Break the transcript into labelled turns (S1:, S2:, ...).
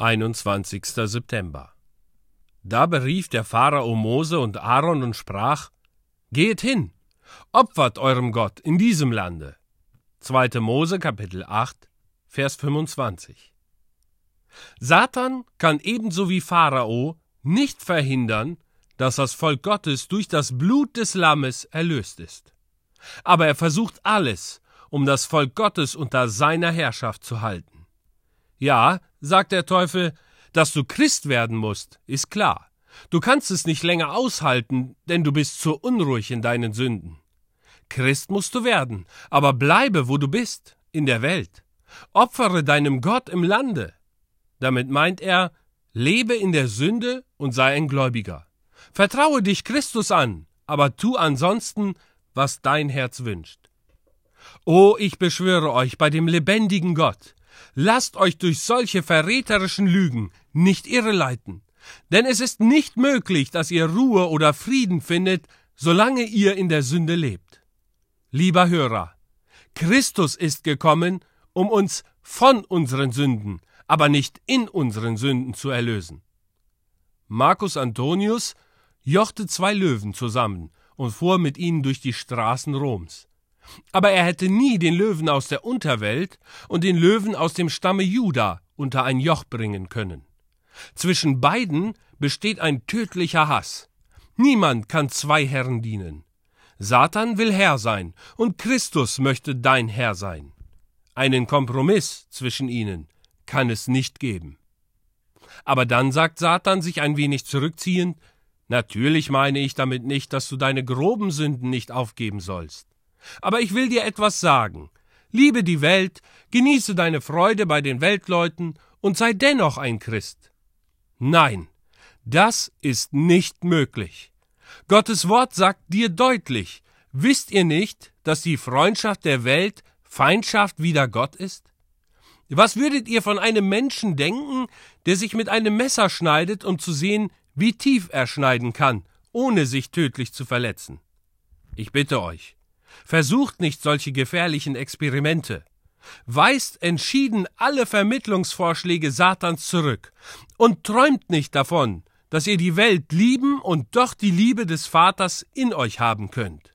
S1: 21. September. Da berief der Pharao Mose und Aaron und sprach: Geht hin, opfert eurem Gott in diesem Lande. 2. Mose Kapitel 8, Vers 25. Satan kann ebenso wie Pharao nicht verhindern, dass das Volk Gottes durch das Blut des Lammes erlöst ist. Aber er versucht alles, um das Volk Gottes unter seiner Herrschaft zu halten. Ja, sagt der Teufel, dass du Christ werden musst, ist klar. Du kannst es nicht länger aushalten, denn du bist zu unruhig in deinen Sünden. Christ musst du werden, aber bleibe, wo du bist, in der Welt. Opfere deinem Gott im Lande. Damit meint er, lebe in der Sünde und sei ein Gläubiger. Vertraue dich Christus an, aber tu ansonsten, was dein Herz wünscht. O, ich beschwöre euch bei dem lebendigen Gott, Lasst euch durch solche verräterischen Lügen nicht irreleiten, denn es ist nicht möglich, dass ihr Ruhe oder Frieden findet, solange ihr in der Sünde lebt. Lieber Hörer, Christus ist gekommen, um uns von unseren Sünden, aber nicht in unseren Sünden zu erlösen. Marcus Antonius jochte zwei Löwen zusammen und fuhr mit ihnen durch die Straßen Roms. Aber er hätte nie den Löwen aus der Unterwelt und den Löwen aus dem Stamme Juda unter ein Joch bringen können. Zwischen beiden besteht ein tödlicher Hass. Niemand kann zwei Herren dienen. Satan will Herr sein, und Christus möchte dein Herr sein. Einen Kompromiss zwischen ihnen kann es nicht geben. Aber dann sagt Satan sich ein wenig zurückziehend, Natürlich meine ich damit nicht, dass du deine groben Sünden nicht aufgeben sollst. Aber ich will dir etwas sagen. Liebe die Welt, genieße deine Freude bei den Weltleuten und sei dennoch ein Christ. Nein, das ist nicht möglich. Gottes Wort sagt dir deutlich, wisst ihr nicht, dass die Freundschaft der Welt Feindschaft wider Gott ist? Was würdet ihr von einem Menschen denken, der sich mit einem Messer schneidet, um zu sehen, wie tief er schneiden kann, ohne sich tödlich zu verletzen? Ich bitte euch, Versucht nicht solche gefährlichen Experimente. Weist entschieden alle Vermittlungsvorschläge Satans zurück und träumt nicht davon, dass ihr die Welt lieben und doch die Liebe des Vaters in euch haben könnt.